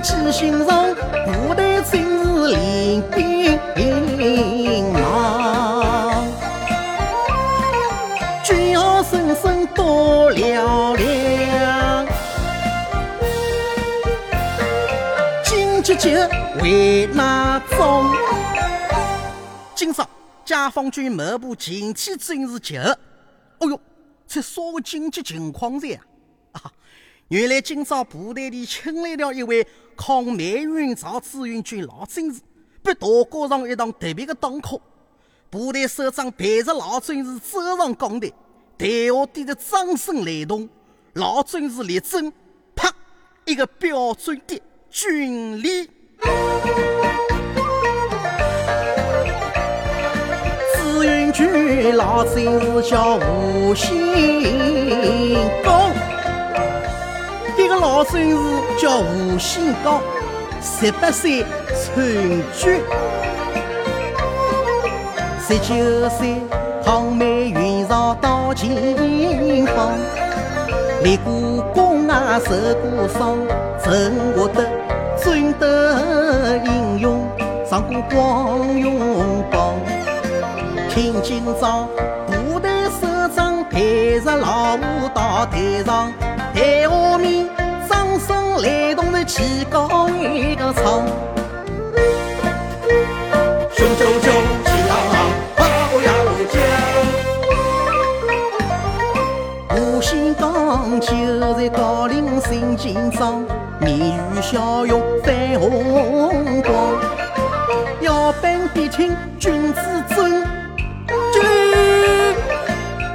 军神圣使命记心上，部队今日练兵忙。军号声声多嘹亮，紧急急为哪种？今朝解放军某部前期军事局，哦哟，这啥个紧急情况噻？原来今朝部队里请来了一位抗美援朝志愿军老战士，被大搞上一堂特别的党课。部队首长陪着老战士走上讲台，台下底的掌声雷动，老战士立正，啪，一个标准的军礼。志愿军老战士叫吴新刚，这个老战士叫吴新刚，十八岁参军。十九岁，抗美援朝到前方，立过功啊，受过伤，曾获得尊德英勇，上过光荣榜。听今朝部队首长陪着老吴到台上，台下面掌声雷动的起高一个唱。雄赳赳。就在高岭新紧张，面如笑容泛红光。要兵必听君子尊，军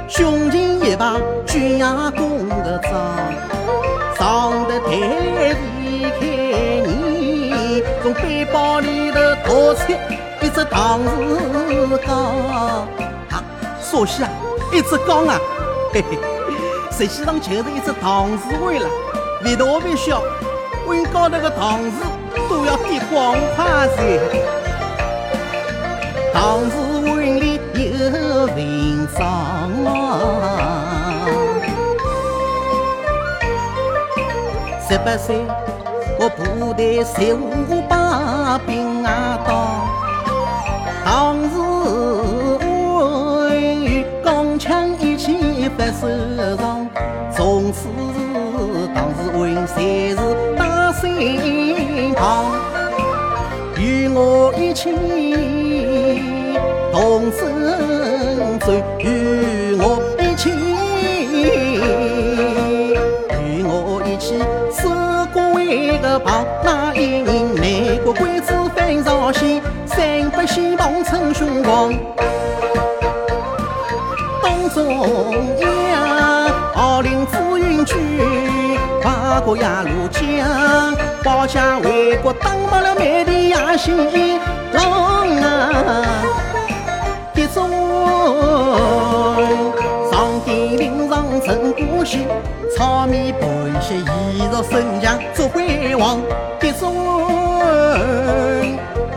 胸前一把军牙弓只唐字缸，啊，说西啊，一只缸啊，嘿嘿。实际上就是一只唐字碗了，越大越小，碗高头的唐字都要点光块噻。唐字碗里有文章啊！十八岁，我部队十五把兵啊当，唐字纹钢枪一起发手上。从此，当时问谁是大身旁？与我一起同生存，与我一起，与我一起守过一个旁。三百希望称雄光，当中央。号令志愿军跨过鸭绿江，保家卫国，打败了美帝野心狼啊！一种上天岭上陈国秀，草民盘膝衣着神将做辉煌。一种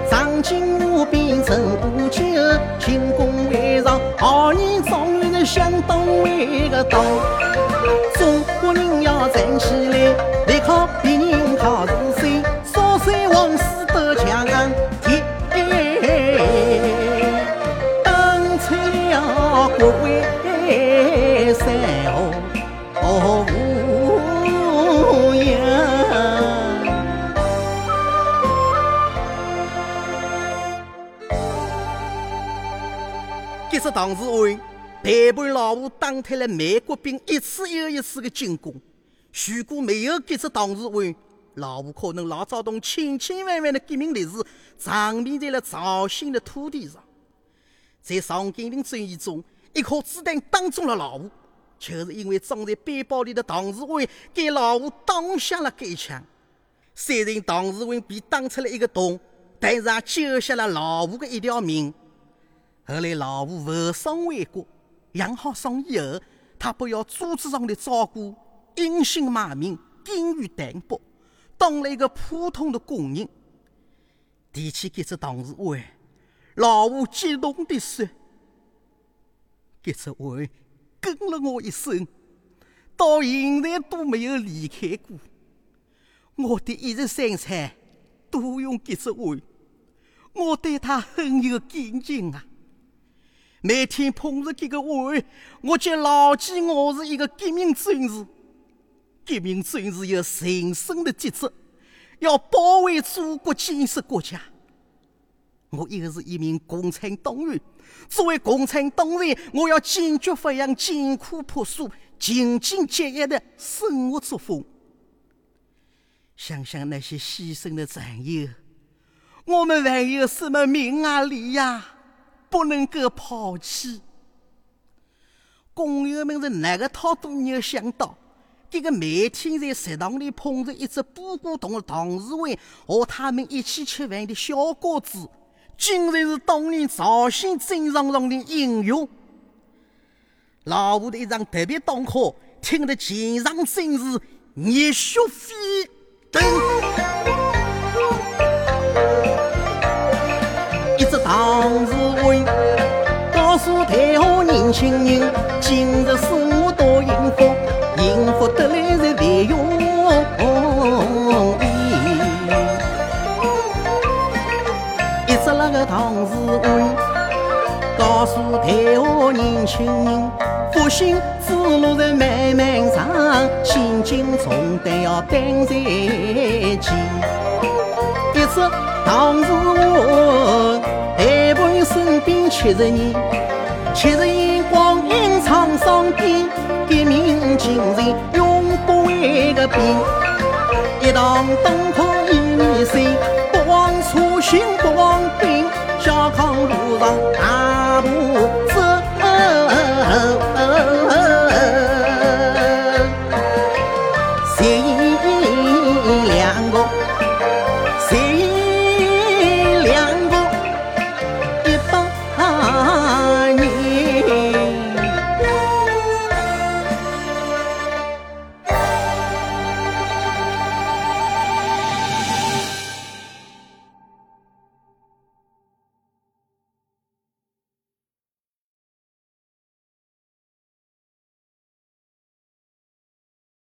上京无边陈国舅，庆功为上，好年状元的相当为个当。中国人要站起这是唐志文。陪伴老吴打退了美国兵一次又一次的进攻。如果没有这次唐志文，老吴可能老早同千千万万的革命烈士长眠在了朝鲜的土地上。在上甘岭战役中，一颗子弹打中了老吴，就是因为装在背包里的唐志文给老吴挡下了该枪。虽然唐志文被打出了一个洞，但是也救下了老吴的一条命。后来老吴负伤回国。养好伤以后，他不要组织上的照顾，隐姓埋名，甘于淡泊，当了一个普通的工人。提起这只唐字文，老吴激动地说：“这只文跟了我一生，到现在都没有离开过。我的一日三餐都用这只碗，我对他很有感情啊。每天捧着这个碗，我就牢记我是一个革命战士。革命战士有神圣的职责，要保卫祖国、建设国家。我又是一名共产党员，作为共产党员，我要坚决发扬艰苦朴素、勤俭节约的生活作风。想想那些牺牲的战友，我们还有什么命啊利呀？不能够抛弃。工友们是哪个套都没有想到，这个每天在食堂里捧着一只布谷洞的唐世伟和他们一起吃饭的小伙子，竟然是当年绍兴战场上的英雄。老吴的一场特别党课，听得全场真是热血沸腾。年轻人，今日是我多幸福，幸福得来是万用意。一只那个唐世伟告诉台下年轻人，复兴之路是漫漫长，千斤重担要担在肩。一只唐世伟陪伴身边七十年，七日光阴沧桑边，革命情人永不为个变。一堂灯火一面心，不忘初心不忘本，小康路上大步走。谁两个？